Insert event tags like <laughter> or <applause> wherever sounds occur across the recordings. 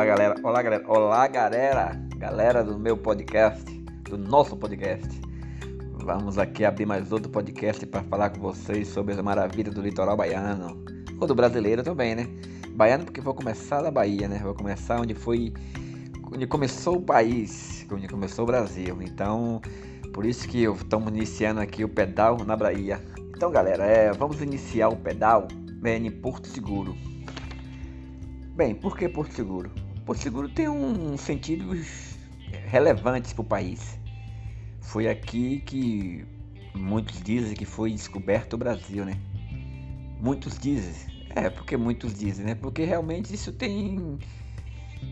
Olá galera, olá galera, olá galera, galera do meu podcast, do nosso podcast. Vamos aqui abrir mais outro podcast para falar com vocês sobre as maravilhas do litoral baiano, ou do brasileiro também, né? Baiano porque vou começar da Bahia, né? Vou começar onde foi, onde começou o país, onde começou o Brasil. Então, por isso que estamos iniciando aqui o pedal na Bahia. Então, galera, é, vamos iniciar o pedal né, em Porto Seguro. Bem, por que Porto Seguro? Porto Seguro tem um sentido relevante para o país. Foi aqui que muitos dizem que foi descoberto o Brasil, né? Muitos dizem. É, porque muitos dizem, né? Porque realmente isso tem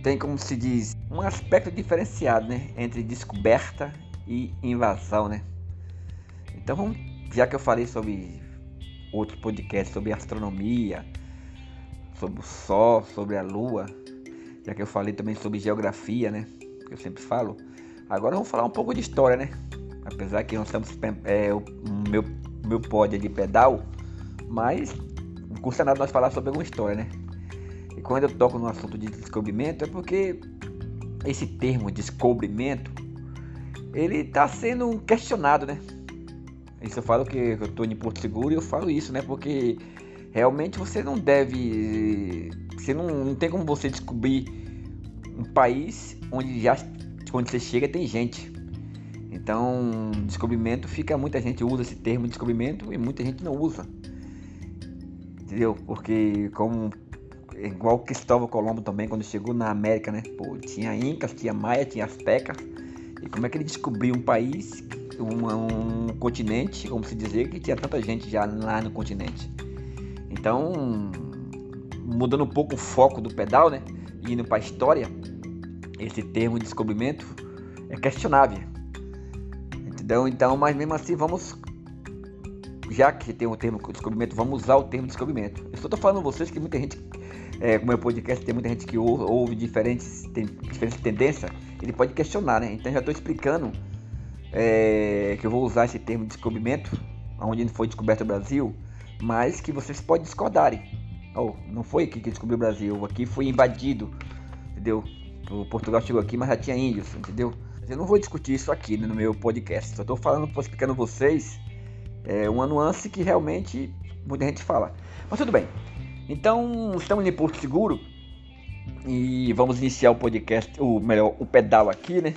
tem como se diz um aspecto diferenciado, né, entre descoberta e invasão, né? Então, já que eu falei sobre outro podcast sobre astronomia, sobre o Sol, sobre a Lua, já que eu falei também sobre geografia, né? Que eu sempre falo. Agora vamos falar um pouco de história, né? Apesar que nós estamos é, o meu meu pod é de pedal, mas não custa nada nós falar sobre alguma história, né? E quando eu toco no assunto de descobrimento é porque esse termo descobrimento ele está sendo questionado, né? Isso eu falo que eu estou em Porto Seguro e eu falo isso, né? Porque realmente você não deve. Você não, não tem como você descobrir um país onde já quando você chega tem gente. Então, descobrimento fica muita gente usa esse termo descobrimento e muita gente não usa. Entendeu? Porque como igual Cristóvão Colombo também quando chegou na América, né? Pô, tinha incas, tinha maia, tinha astecas. E como é que ele descobriu um país, um, um continente, como se dizer, que tinha tanta gente já lá no continente? Então, mudando um pouco o foco do pedal, né? E indo para a história, esse termo descobrimento é questionável. Entendeu? Então, mas mesmo assim, vamos. Já que tem o termo descobrimento, vamos usar o termo descobrimento. Eu só estou falando vocês que muita gente, é, como é podcast, tem muita gente que ouve, ouve diferentes, tem diferentes tendências, ele pode questionar, né? Então já estou explicando é, que eu vou usar esse termo descobrimento, onde foi descoberto o Brasil, mas que vocês podem discordarem. Oh, não foi aqui que descobriu o Brasil, aqui foi invadido, entendeu? O Portugal chegou aqui, mas já tinha índios, entendeu? Eu não vou discutir isso aqui né, no meu podcast, só estou falando, explicando vocês é, uma nuance que realmente muita gente fala. Mas tudo bem. Então, estamos em Porto Seguro e vamos iniciar o podcast, o melhor, o pedal aqui, né?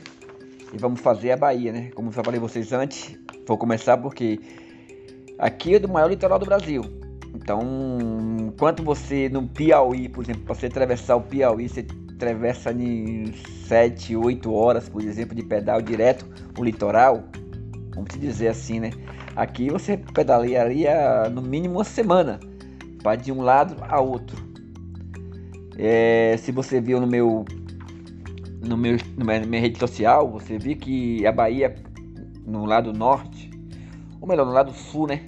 E vamos fazer a Bahia, né? Como eu falei vocês antes, vou começar porque Aqui é do maior litoral do Brasil. Então, enquanto você no Piauí, por exemplo, para você atravessar o Piauí, você atravessa em 7, 8 horas, por exemplo, de pedal direto o litoral, vamos dizer assim, né? Aqui você pedalaria no mínimo uma semana para de um lado a outro. É, se você viu no meu no meu na minha rede social, você viu que a Bahia no lado norte ou melhor, no lado sul, né?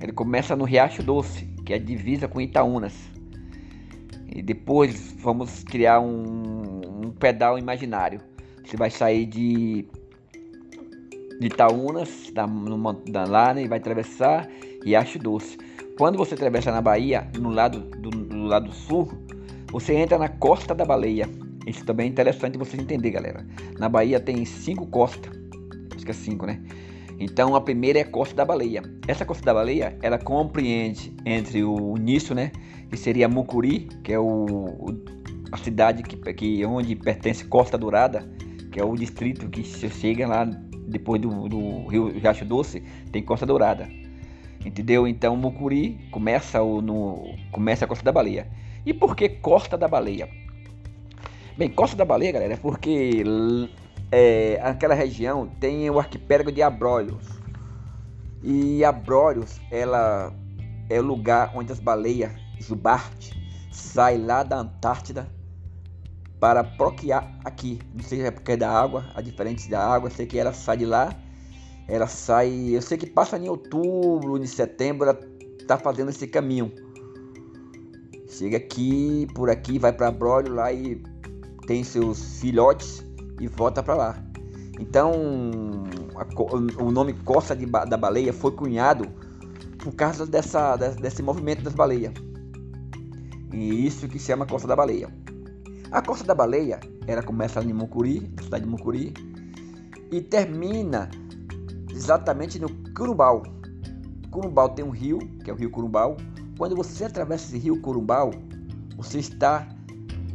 Ele começa no Riacho Doce, que é a divisa com Itaúnas. E depois vamos criar um, um pedal imaginário. Você vai sair de, de Itaúnas, da, numa, da, e vai atravessar Riacho Doce. Quando você atravessa na Bahia, no lado do, do lado sul, você entra na Costa da Baleia. Isso também é interessante você entender, galera. Na Bahia tem cinco costas. Acho que é cinco, né? Então a primeira é a Costa da Baleia. Essa Costa da Baleia, ela compreende entre o início, né, que seria Mucuri, que é o, a cidade que, que onde pertence Costa Dourada, que é o distrito que chega lá depois do, do Rio Riacho Doce, tem Costa Dourada. Entendeu? Então Mucuri começa o, no começa a Costa da Baleia. E por que Costa da Baleia? Bem, Costa da Baleia, galera, é porque é, aquela região tem o arquipélago de Abrolhos. E Abrolhos, ela é o lugar onde as baleias jubarte saem lá da Antártida para procriar aqui. Não sei se é porque é da água, a diferença da água, sei que ela sai de lá. Ela sai, eu sei que passa em outubro, em setembro, ela tá fazendo esse caminho. Chega aqui, por aqui, vai para Abrolhos lá e tem seus filhotes e volta para lá. Então, a, o nome Costa de, da Baleia foi cunhado por causa dessa, desse movimento das baleias. E isso que se chama Costa da Baleia. A Costa da Baleia, ela começa ali em Mucuri, na cidade de Mucuri, e termina exatamente no Curumbau. Curumbau tem um rio, que é o rio Curumbau. Quando você atravessa esse rio Curumbau, você está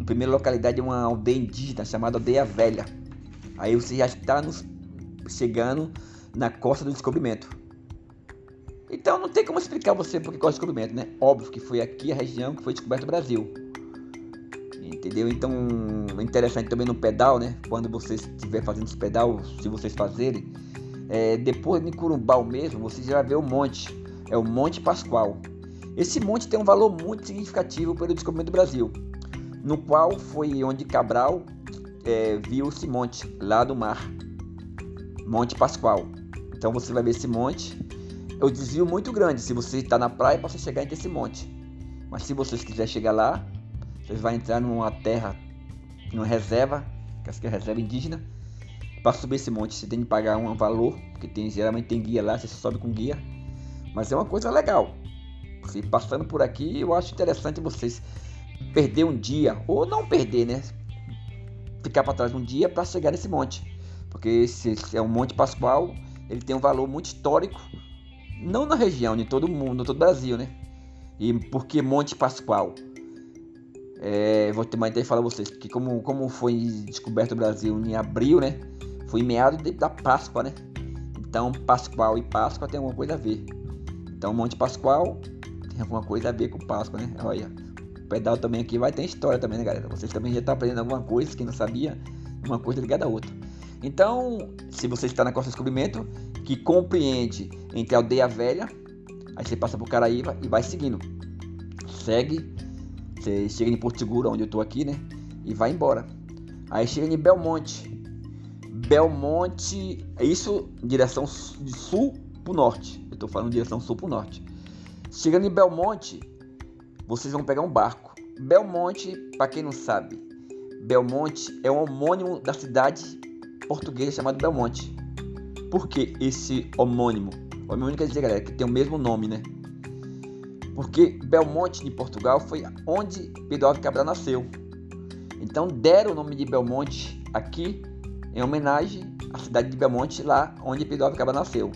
na primeira localidade de uma aldeia indígena chamada Aldeia Velha. Aí você já está nos, chegando na costa do descobrimento. Então não tem como explicar você porque qual é o descobrimento, né? Óbvio que foi aqui a região que foi descoberto o Brasil. Entendeu? Então é interessante também no pedal, né? Quando vocês estiver fazendo esse pedal, se vocês fazerem, é, depois de Curumbau mesmo, você já vai ver o monte. É o Monte Pascoal. Esse monte tem um valor muito significativo pelo descobrimento do Brasil, no qual foi onde Cabral é, viu esse monte lá do mar, Monte Pascoal. Então você vai ver esse monte. É um desvio muito grande se você está na praia para você chegar entre esse monte. Mas se vocês quiserem chegar lá, vocês vão entrar numa terra, numa reserva, que é a reserva indígena. Para subir esse monte você tem que pagar um valor, porque tem, geralmente tem guia lá, você sobe com guia. Mas é uma coisa legal. Se passando por aqui, eu acho interessante vocês perder um dia, ou não perder, né? Ficar para trás um dia para chegar nesse monte. Porque esse é um Monte Pascoal, ele tem um valor muito histórico, não na região, em todo mundo, em todo o Brasil, né? E por que Monte Pascoal? É, vou também falar a vocês que como, como foi descoberto o Brasil em abril, né? Foi em meados da Páscoa, né? Então Pascoal e Páscoa tem alguma coisa a ver. Então Monte Pascoal tem alguma coisa a ver com Páscoa, né? Olha, pedal também aqui vai ter história também, né, galera? Vocês também já estão aprendendo alguma coisa que não sabia, uma coisa ligada à outra. Então, se você está na Costa do Descobrimento, que compreende entre a Aldeia Velha, aí você passa por Caraíba e vai seguindo. Segue, você chega em Porto Seguro, onde eu estou aqui, né? E vai embora. Aí chega em Belmonte. Belmonte, isso em direção de sul para norte. Eu estou falando direção sul para norte. Chegando em Belmonte, vocês vão pegar um barco. Belmonte, para quem não sabe, Belmonte é um homônimo da cidade portuguesa chamada Belmonte. Por que esse homônimo? Homônimo quer dizer, galera, que tem o mesmo nome, né? Porque Belmonte de Portugal foi onde Pedro Álvares Cabral nasceu. Então deram o nome de Belmonte aqui em homenagem à cidade de Belmonte, lá onde Pedro Álvares Cabral nasceu.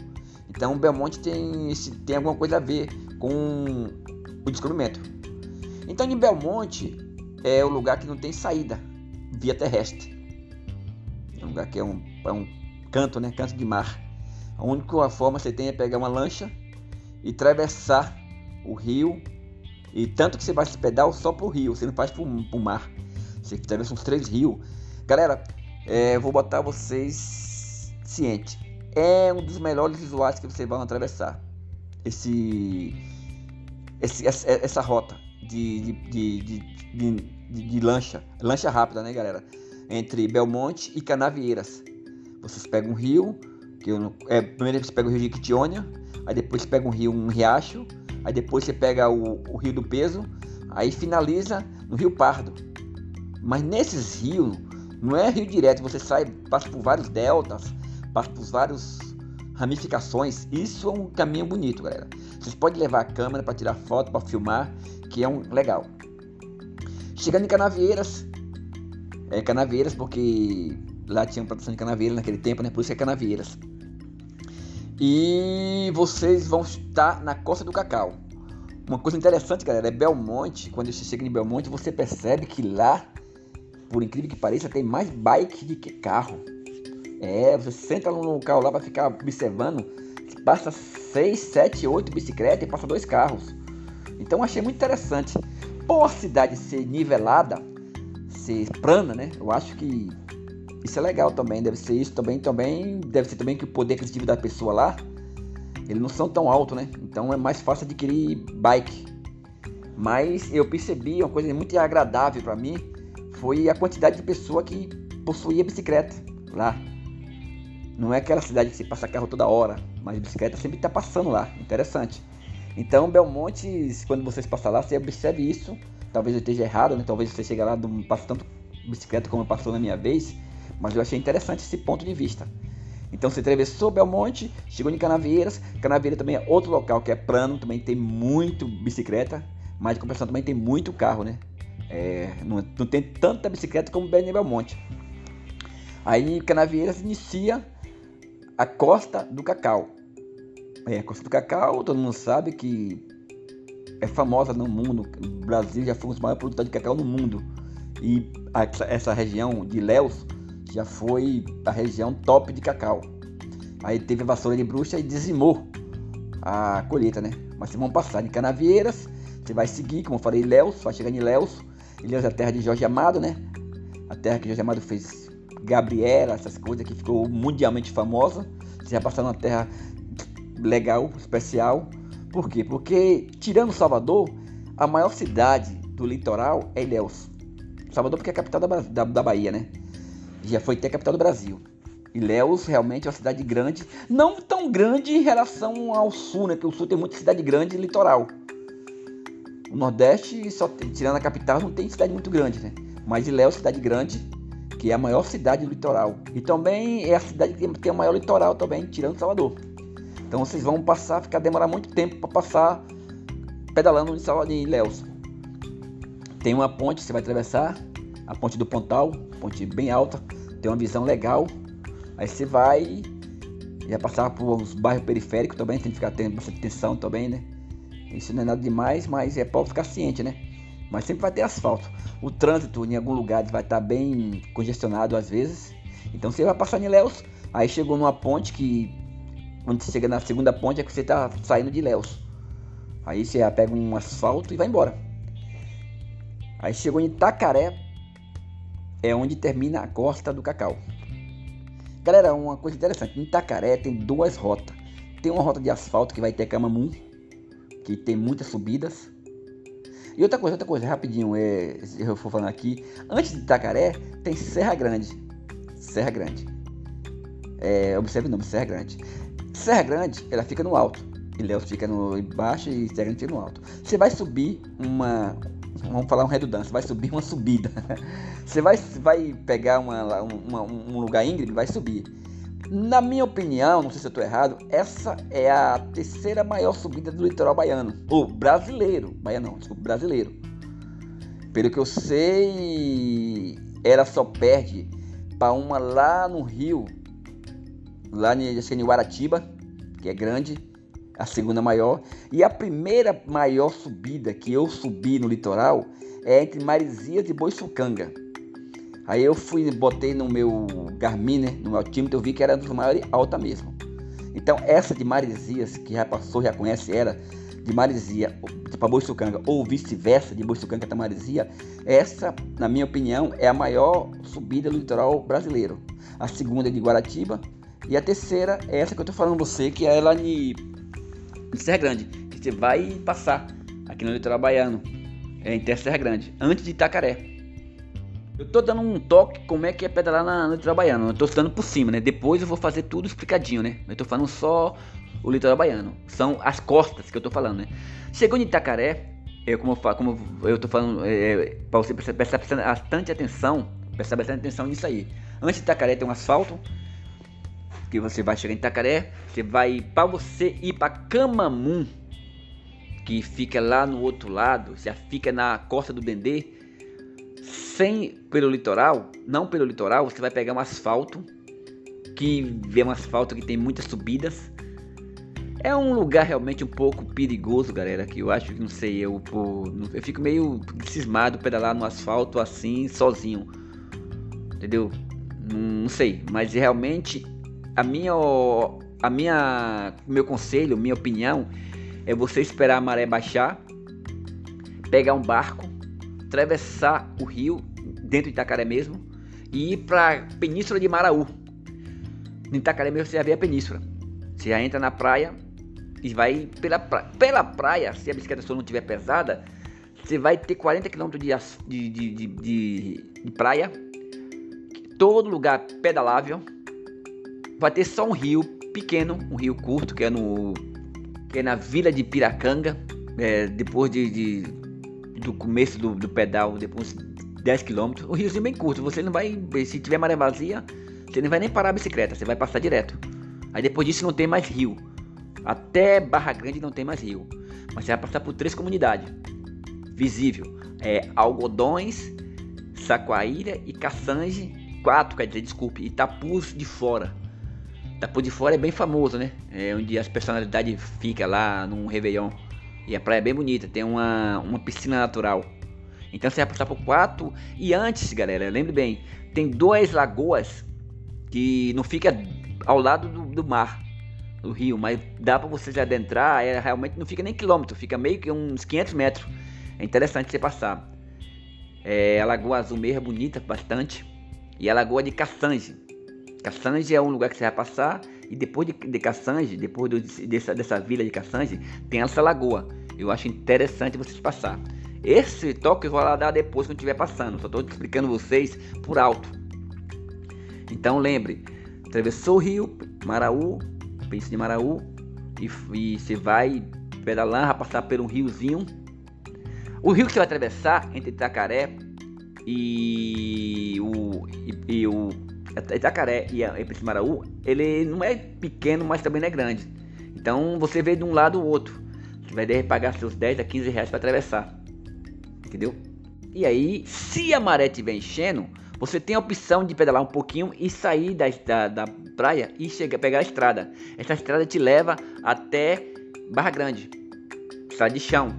Então Belmonte tem, tem alguma coisa a ver com o descobrimento. Então em Belmonte é o lugar que não tem saída via terrestre. É um lugar que é um, é um canto, né? Canto de mar. A única forma que você tem é pegar uma lancha e atravessar o rio. E tanto que você vai se pedal só pro rio, você não faz pro, pro mar. Você atravessa uns três rios. Galera, é, vou botar vocês ciente. É um dos melhores visuais que vocês vão atravessar. Esse, esse essa, essa rota de, de, de, de, lancha. Lancha rápida, né, galera? Entre Belmonte e Canavieiras. Vocês pegam um rio, que eu, é, primeiro você pega o rio de Quitionha, aí depois você pega um rio, um riacho, aí depois você pega o, o rio do Peso, aí finaliza no rio Pardo. Mas nesses rios, não é rio direto, você sai, passa por vários deltas, passa por várias ramificações. Isso é um caminho bonito, galera. Vocês podem levar a câmera para tirar foto, para filmar, que é um legal. Chegando em Canavieiras, é Canavieiras porque lá tinha produção de canavieiras naquele tempo, né? Por isso é Canavieiras. E vocês vão estar na Costa do Cacau. Uma coisa interessante, galera, é Belmonte. Quando você chega em Belmonte, você percebe que lá, por incrível que pareça, tem mais bike do que carro. É, você senta no carro lá para ficar observando, passa 6, 7, 8 bicicletas e passa dois carros. Então achei muito interessante. Por a cidade ser nivelada, ser plana, né? Eu acho que isso é legal também, deve ser isso também, também deve ser também que o poder aquisitivo da pessoa lá, eles não são tão alto, né? Então é mais fácil adquirir bike. Mas eu percebi uma coisa muito agradável para mim foi a quantidade de pessoa que possuía bicicleta lá. Não é aquela cidade que se passa carro toda hora, mas bicicleta sempre está passando lá. Interessante. Então, Belmonte, quando vocês passam lá, você observe isso. Talvez eu esteja errado, né? Talvez você chegue lá, não passe tanto bicicleta como passou na minha vez. Mas eu achei interessante esse ponto de vista. Então você atravessou Belmonte, chegou em Canavieiras. Canavieiras também é outro local que é plano, também tem muito bicicleta, mas de compensação também tem muito carro, né? É, não, não, tem tanta bicicleta como Belmonte. Aí Canavieiras inicia a Costa do Cacau. É, a Costa do Cacau, todo mundo sabe que é famosa no mundo. O Brasil já foi um dos maiores produtores de cacau no mundo. E essa região de Léus já foi a região top de cacau. Aí teve a vassoura de bruxa e dizimou a colheita, né? Mas vocês vão passar em Canavieiras, você vai seguir, como eu falei, Léus, vai chegar em Léus. Léus é a terra de Jorge Amado, né? A terra que Jorge Amado fez Gabriela, essas coisas que ficou mundialmente famosa. Vai passar numa terra legal, especial. Por quê? Porque, tirando Salvador, a maior cidade do litoral é Ilhéus. Salvador porque é a capital da, da, da Bahia, né? Já foi até a capital do Brasil. Ilhéus realmente é uma cidade grande, não tão grande em relação ao sul, né? Porque o sul tem muita cidade grande e litoral. O Nordeste, só tem, tirando a capital, não tem cidade muito grande, né? Mas Ilhéus cidade grande, que é a maior cidade do litoral. E também é a cidade que tem o maior litoral também, tirando Salvador. Então vocês vão passar, ficar demorar muito tempo para passar pedalando em Salvador de Ilhéus. Tem uma ponte, você vai atravessar, a ponte do Pontal, ponte bem alta, tem uma visão legal. Aí você vai já passar por os bairros periféricos também, tem que ficar tendo bastante atenção também, né? Isso não é nada demais, mas é para ficar ciente, né? Mas sempre vai ter asfalto. O trânsito em algum lugar vai estar bem congestionado às vezes. Então você vai passar em Léus, aí chegou numa ponte que quando você chega na segunda ponte é que você está saindo de Léus. Aí você pega um asfalto e vai embora. Aí chegou em Itacaré, é onde termina a costa do Cacau. Galera, uma coisa interessante, em Itacaré tem duas rotas. Tem uma rota de asfalto que vai ter Camamum, que tem muitas subidas. E outra coisa, outra coisa, rapidinho, é, eu vou falando aqui. Antes de Itacaré, tem Serra Grande. Serra Grande. É, observe o nome, Serra Grande. Serra Grande, ela fica no alto. Ilhéus fica no embaixo e Serra Grande fica no alto. Você vai subir uma, vamos falar um redundância, vai subir uma subida. <laughs> Você vai, vai pegar uma, uma, um lugar íngreme, vai subir. Na minha opinião, não sei se eu estou errado, essa é a terceira maior subida do litoral baiano. Ou brasileiro. Baiano não, desculpa, brasileiro. Pelo que eu sei, ela só perde para uma lá no Rio, lá em Guaratiba, que é grande, a segunda maior. E a primeira maior subida que eu subi no litoral é entre Marizias e Boiçucanga. Aí eu fui, botei no meu Garmin, né, no meu altímetro, eu vi que era dos maiores alta mesmo. Então essa de Marizias, que já passou, já conhece, era de Marizia para Boiçucanga, ou vice-versa, de Boiçucanga para Marizia, essa, na minha opinião, é a maior subida do litoral brasileiro. A segunda é de Guaratiba, e a terceira é essa que eu estou falando você, que é lá de, de Serra Grande, que você vai passar aqui no litoral baiano, é em Serra Grande, antes de Itacaré. Eu tô dando um toque como é que é pedalar na, no litoral baiano. Eu tô dando por cima, né? Depois eu vou fazer tudo explicadinho, né? Eu tô falando só o litoral baiano. São as costas que eu tô falando, né? Chegou em Itacaré, eu, como, eu, como eu tô falando, é, é para você prestar, prestar bastante atenção, prestar bastante atenção nisso aí. Antes de Itacaré tem um asfalto, que você vai chegar em Itacaré, você vai, para você ir para Camamum, que fica lá no outro lado, já fica na costa do Dendê, sem pelo litoral, não pelo litoral, você vai pegar um asfalto que vê um asfalto que tem muitas subidas. É um lugar realmente um pouco perigoso, galera, que eu acho que não sei, eu, eu fico meio cismado pedalar no asfalto assim, sozinho. Entendeu? Não sei, mas realmente a minha a minha meu conselho, minha opinião é você esperar a maré baixar, pegar um barco atravessar o rio, dentro de Itacaré mesmo, e ir para a Península de Maraú. Em Itacaré mesmo você já vê a península. Você já entra na praia e vai pela, pra... pela praia, se a bicicleta sua não estiver pesada, você vai ter 40 km de, de, de, de, de praia, todo lugar pedalável. Vai ter só um rio pequeno, um rio curto, que é no que é na vila de Piracanga, é, depois de, de do começo do, do pedal, depois 10 km, o riozinho bem curto, você não vai, se tiver maré vazia, você não vai nem parar a bicicleta, você vai passar direto. Aí depois disso não tem mais rio. Até Barra Grande não tem mais rio. Mas você vai passar por três comunidades. Visível. é Algodões, Saquaíra e Caçange. Quatro, quer dizer, desculpe, Itapuz de Fora. Itapuz de Fora é bem famoso, né? É onde as personalidades ficam lá num Réveillon. E a praia é bem bonita, tem uma, uma piscina natural. Então você vai passar por quatro. E antes, galera, lembre bem, tem duas lagoas que não fica ao lado do, do mar, do rio, mas dá para você adentrar, é, realmente não fica nem quilômetro, fica meio que uns 500 metros. É interessante você passar. É, a Lagoa Azul mesmo é bonita bastante. E a Lagoa de Caçange. Caçange é um lugar que você vai passar. E depois de, de Caçange, depois do, dessa, dessa vila de Caçange, tem essa lagoa. Eu acho interessante vocês passar. Esse toque eu vou lá dar depois quando estiver passando. Só estou explicando vocês por alto. Então lembre, atravessou o rio, Maraú, pense de Maraú, e, e você vai pedalando, vai passar por um riozinho. O rio que você vai atravessar entre Itacaré e o, e, e o Itacaré e a Maraú, ele não é pequeno, mas também não é grande. Então você vê de um lado ou outro. Você vai pagar seus 10 a 15 reais para atravessar. Entendeu? E aí, se a maré estiver enchendo, você tem a opção de pedalar um pouquinho e sair da, da, da praia e chegar, pegar a estrada. Essa estrada te leva até Barra Grande, estrada de chão.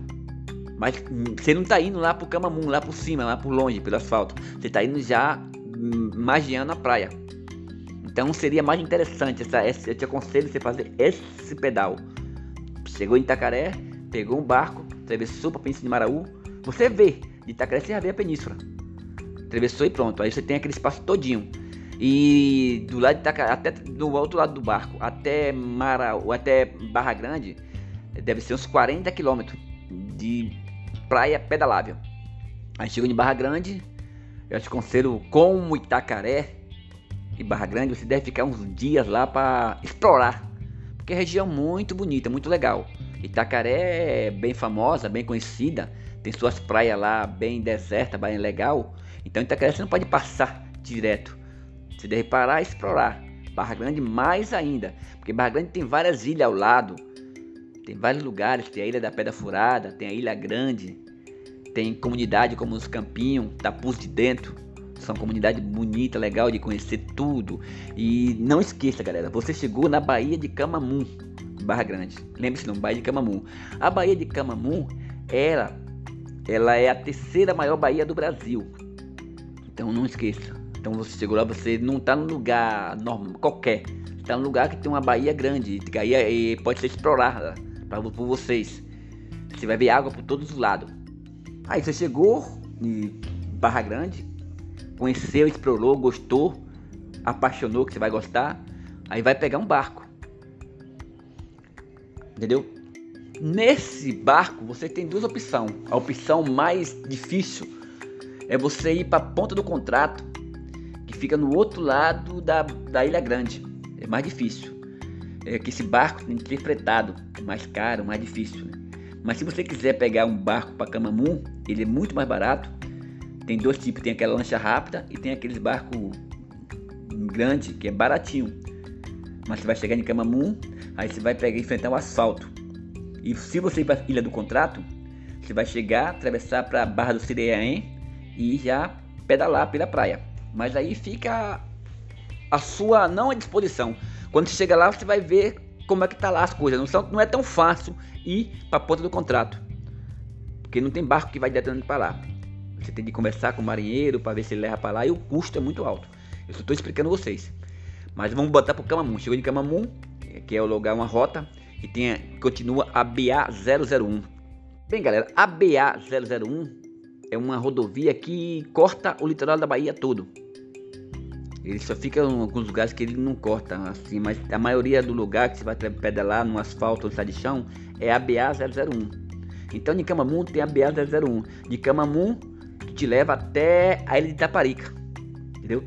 Mas você não está indo lá pro Camamun, lá por cima, lá por longe, pelo asfalto. Você está indo já hum, magiando a praia. Então seria mais interessante, essa, essa, eu te aconselho você fazer esse pedal. Chegou em Itacaré, pegou um barco, atravessou para Península de Maraú. Você vê, de Itacaré você já vê a península. Atravessou e pronto. Aí você tem aquele espaço todinho. E do lado de Itacaré, até do outro lado do barco, até Maraú, até Barra Grande, deve ser uns 40 quilômetros de praia pedalável. Aí chegou em Barra Grande, eu te aconselho como Itacaré e Barra Grande, você deve ficar uns dias lá para explorar, porque é região muito bonita, muito legal. Itacaré é bem famosa, bem conhecida, tem suas praias lá bem deserta, bem legal. Então Itacaré você não pode passar direto. Você deve parar e explorar. Barra Grande mais ainda, porque Barra Grande tem várias ilhas ao lado. Tem vários lugares, tem a Ilha da Pedra Furada, tem a Ilha Grande, tem comunidade como os Campinhos, Tapuz de Dentro. São comunidade bonita, legal de conhecer tudo. E não esqueça, galera, você chegou na Baía de Camamum, Barra Grande. Lembre-se, não, Baía de Camamum. A Baía de Camamum, ela, ela é a terceira maior baía do Brasil. Então não esqueça. Então você chegou lá, você não está num lugar normal, qualquer. Está num lugar que tem uma baía grande, que aí pode ser explorada para por vocês. Você vai ver água por todos os lados. Aí você chegou em Barra Grande, conheceu, explorou, gostou, apaixonou que você vai gostar. Aí vai pegar um barco. Entendeu? Nesse barco você tem duas opções. A opção mais difícil é você ir para a ponta do contrato, que fica no outro lado da, da Ilha Grande. É mais difícil. É que esse barco tem que ser fretado, é mais caro, mais difícil. Né? Mas se você quiser pegar um barco para Camamu, ele é muito mais barato. Tem dois tipos, tem aquela lancha rápida e tem aqueles barcos grande que é baratinho. Mas você vai chegar em Camamu, aí você vai pegar enfrentar o asfalto. E se você ir para Ilha do Contrato, você vai chegar, atravessar para a Barra do Sireaém e já pedalar pela praia. Mas aí fica a sua não à disposição. Quando você chega lá, você vai ver como é que tá lá as coisas. Não, são, não é tão fácil ir para a ponta do contrato. Porque não tem barco que vai diretamente para lá. Você tem que conversar com o marinheiro para ver se ele leva para lá e o custo é muito alto. Eu só estou explicando vocês. Mas vamos botar para o Camamun. Chegou em Camamun, que é o lugar, uma rota, e tem, continua a BA001. Bem, galera, a BA001 é uma rodovia que corta o litoral da Bahia todo. Ele só fica em alguns lugares que ele não corta assim, mas a maioria do lugar que você vai pedalar no asfalto ou no de chão é a BA-001. Então de Camamu tem a BA-001. De que te leva até a ilha de Itaparica. Entendeu?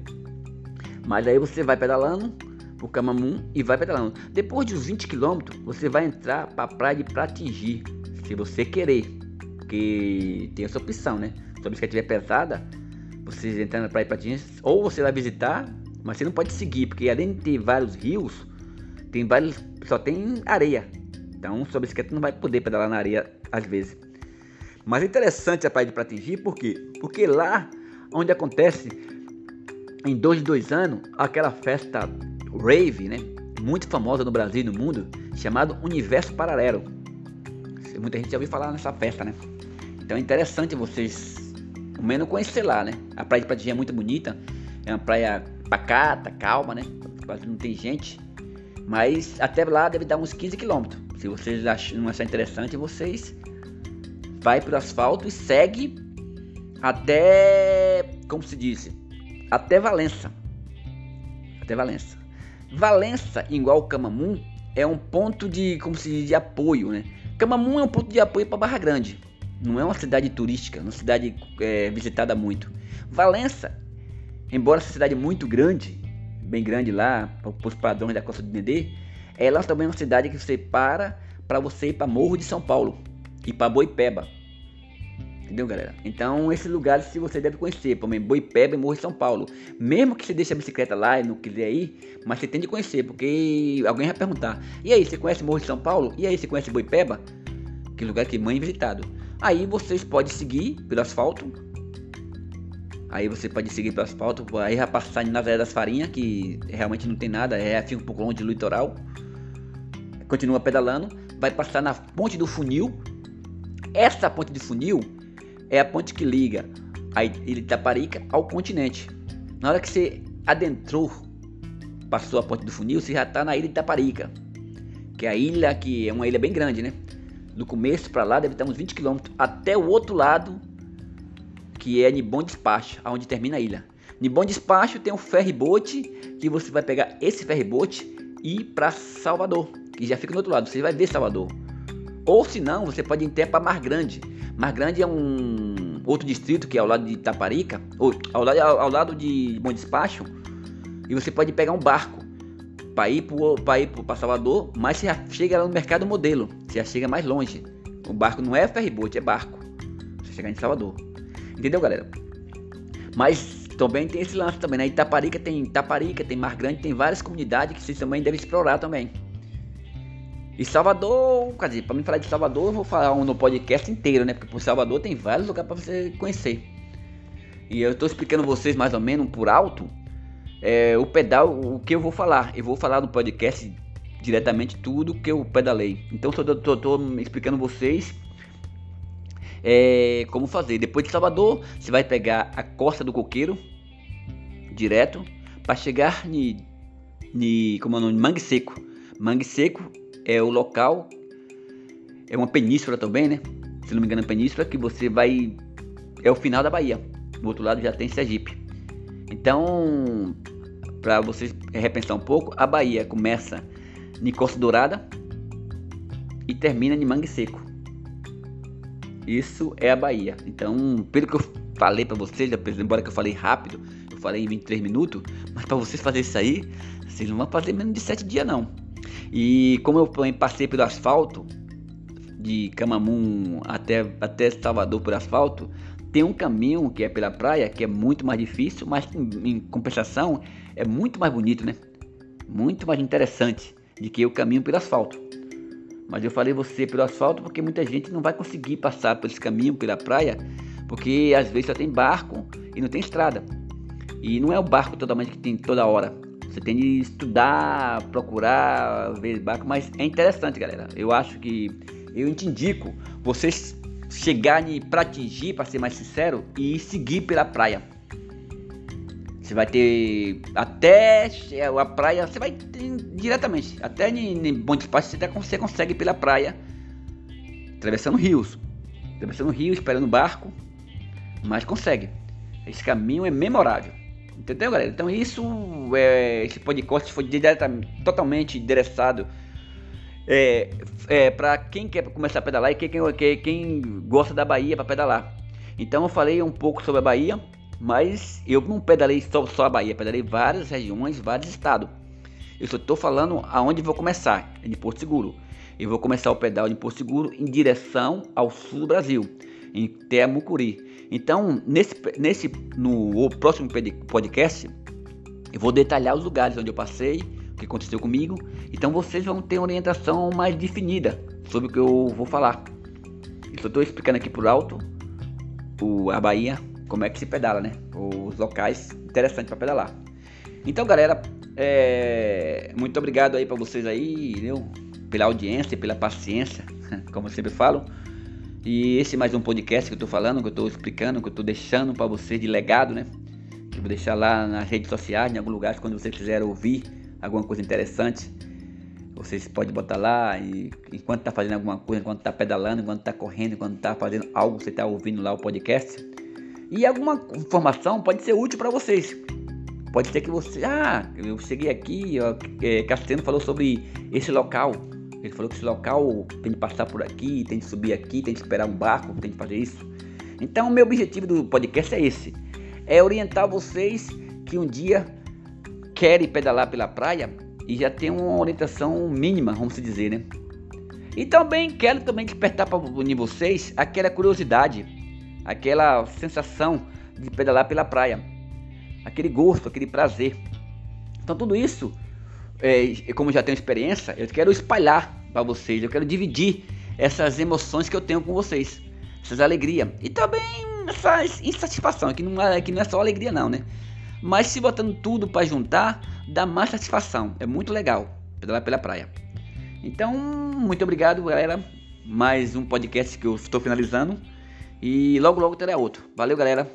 Mas aí você vai pedalando pro Camamu e vai pedalando. Depois de uns 20 km, você vai entrar para a praia de Pratingi, se você querer. Porque tem essa opção, né? Se a bicicleta estiver pesada, você entra na praia de patins, ou você vai visitar, mas você não pode seguir, porque além de ter vários rios, tem vários, só tem areia. Então sua bicicleta não vai poder pedalar na areia às vezes. Mas é interessante a praia de Pratingi, por quê? Porque lá onde acontece em dois de dois anos aquela festa rave, né? Muito famosa no Brasil e no mundo, chamado Universo Paralelo. Muita gente já ouviu falar nessa festa, né? Então é interessante vocês, menos conhecer lá, né? A praia de Pratingi é muito bonita, é uma praia pacata, calma, né? Quase não tem gente. Mas até lá deve dar uns 15 quilômetros. Se vocês não achar interessante, vocês vai para o asfalto e segue até, como se diz, até Valença. Até Valença. Valença, igual Camamum, é um ponto de, como se diz, de apoio, né? Camamum é um ponto de apoio para Barra Grande. Não é uma cidade turística, uma cidade é, visitada muito. Valença, embora essa cidade muito grande, bem grande lá, para os padrões da Costa do Dendê, ela também é uma cidade que você para para você ir para Morro de São Paulo e para Boipeba. Entendeu, galera? Então, esses lugares se você deve conhecer, por exemplo, Boipeba e Morro de São Paulo. Mesmo que você deixe a bicicleta lá e não quiser ir, mas você tem de conhecer, porque alguém vai perguntar: "E aí, você conhece Morro de São Paulo? E aí, você conhece Boipeba?" Que lugar que mãe visitado. Aí vocês podem seguir pelo asfalto. Aí você pode seguir pelo asfalto, aí vai passar em Nazaré das Farinhas, que realmente não tem nada, é fica um pouco longe do litoral. Continua pedalando, vai passar na ponte do funil. Essa ponte de funil é a ponte que liga a ilha Itaparica ao continente. Na hora que você adentrou, passou a ponte do funil, você já está na ilha Itaparica, que é a ilha que é uma ilha bem grande, né? Do começo para lá deve estar uns 20 km até o outro lado, que é Nibon Despacho, aonde termina a ilha. Nibon Despacho tem um ferryboat que você vai pegar esse ferryboat e ir para Salvador, que já fica no outro lado. Você vai ver Salvador. Ou se não, você pode ir até para Mar Grande. Mar Grande é um outro distrito que é ao lado de Itaparica, ou ao lado, ao lado de Bom Despacho, e você pode pegar um barco para ir para Salvador, mas você já chega lá no mercado modelo, você já chega mais longe. O barco não é ferryboat, é barco. Você chegar em Salvador. Entendeu, galera? Mas também tem esse lance também, né? Itaparica tem Itaparica, tem Mar Grande, tem várias comunidades que vocês também devem explorar também. E Salvador, quer dizer, para mim falar de Salvador, eu vou falar no podcast inteiro, né? Porque por Salvador tem vários lugares para você conhecer. E eu estou explicando vocês mais ou menos por alto é, o pedal, o que eu vou falar. Eu vou falar no podcast diretamente tudo que eu pedalei. Então estou explicando vocês é, como fazer. Depois de Salvador, você vai pegar a Costa do Coqueiro direto para chegar em como é nome? Mangue Seco. Mangue Seco é o local, é uma península também, né? Se não me engano, é península que você vai. É o final da Bahia. Do outro lado já tem Sergipe. Então, para vocês repensar um pouco, a Bahia começa em Costa Dourada e termina em Mangue Seco. Isso é a Bahia. Então, pelo que eu falei para vocês, embora que eu falei rápido, eu falei em 23 minutos, mas para vocês fazerem isso aí, vocês não vão fazer menos de 7 dias não. E como eu passei pelo asfalto, de Camamum até, até Salvador por asfalto, tem um caminho que é pela praia, que é muito mais difícil, mas em, compensação é muito mais bonito, né? Muito mais interessante do que o caminho pelo asfalto. Mas eu falei você pelo asfalto porque muita gente não vai conseguir passar por esse caminho pela praia, porque às vezes só tem barco e não tem estrada. E não é o barco totalmente que tem toda hora. Você tem de estudar, procurar, ver barco, mas é interessante, galera. Eu acho que eu te indico vocês chegarem para atingir, para ser mais sincero, e seguir pela praia. Você vai ter até a praia, você vai diretamente, até em, Espaço você, você consegue ir pela praia, atravessando rios, atravessando rios, esperando barco, mas consegue. Esse caminho é memorável. Entendeu, galera? Então isso, é, esse podcast foi diretamente, totalmente endereçado é, é, para quem quer começar a pedalar e quem, quem, quem gosta da Bahia para pedalar. Então eu falei um pouco sobre a Bahia, mas eu não pedalei só, só a Bahia, pedalei várias regiões, vários estados. Eu só estou falando aonde vou começar, é de Porto Seguro. Eu vou começar o pedal de Porto Seguro em direção ao sul do Brasil, em Teamucuri. Então, nesse, nesse no próximo podcast, eu vou detalhar os lugares onde eu passei, que aconteceu comigo. Então, vocês vão ter orientação mais definida sobre o que eu vou falar. só estou explicando aqui por alto o, a Bahia, como é que se pedala, né? Os locais interessantes para pedalar. Então, galera, é, muito obrigado aí para vocês aí, viu? Pela audiência, pela paciência, <laughs> como eu sempre falo. E esse é mais um podcast que eu tô falando, que eu tô explicando, que eu tô deixando para vocês de legado, né? Que eu vou deixar lá nas redes sociais, em algum lugar, quando vocês quiserem ouvir alguma coisa interessante. Vocês podem botar lá e enquanto tá fazendo alguma coisa, enquanto tá pedalando, enquanto tá correndo, enquanto tá fazendo algo, você tá ouvindo lá o podcast. E alguma informação pode ser útil para vocês. Pode ser que você, ah, eu cheguei aqui, ó, é, Cassiano falou sobre esse local. Ele falou que esse local tem de passar por aqui, tem de subir aqui, tem de esperar um barco, tem de fazer isso. Então, o meu objetivo do podcast é esse: é orientar vocês que um dia querem pedalar pela praia e já tem uma orientação mínima, vamos dizer, né? E também quero também despertar para unir vocês aquela curiosidade, aquela sensação de pedalar pela praia, aquele gosto, aquele prazer. Então tudo isso é, como já tenho experiência, eu quero espalhar para vocês, eu quero dividir essas emoções que eu tenho com vocês, essas alegrias e também essa insatisfação, que não é, que não é só alegria não, né? Mas se botando tudo para juntar, dá mais satisfação, é muito legal pedalar pela praia. Então, muito obrigado, galera. Mais um podcast que eu estou finalizando e logo logo terá outro. Valeu, galera.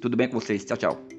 Tudo bem com vocês? Tchau, tchau.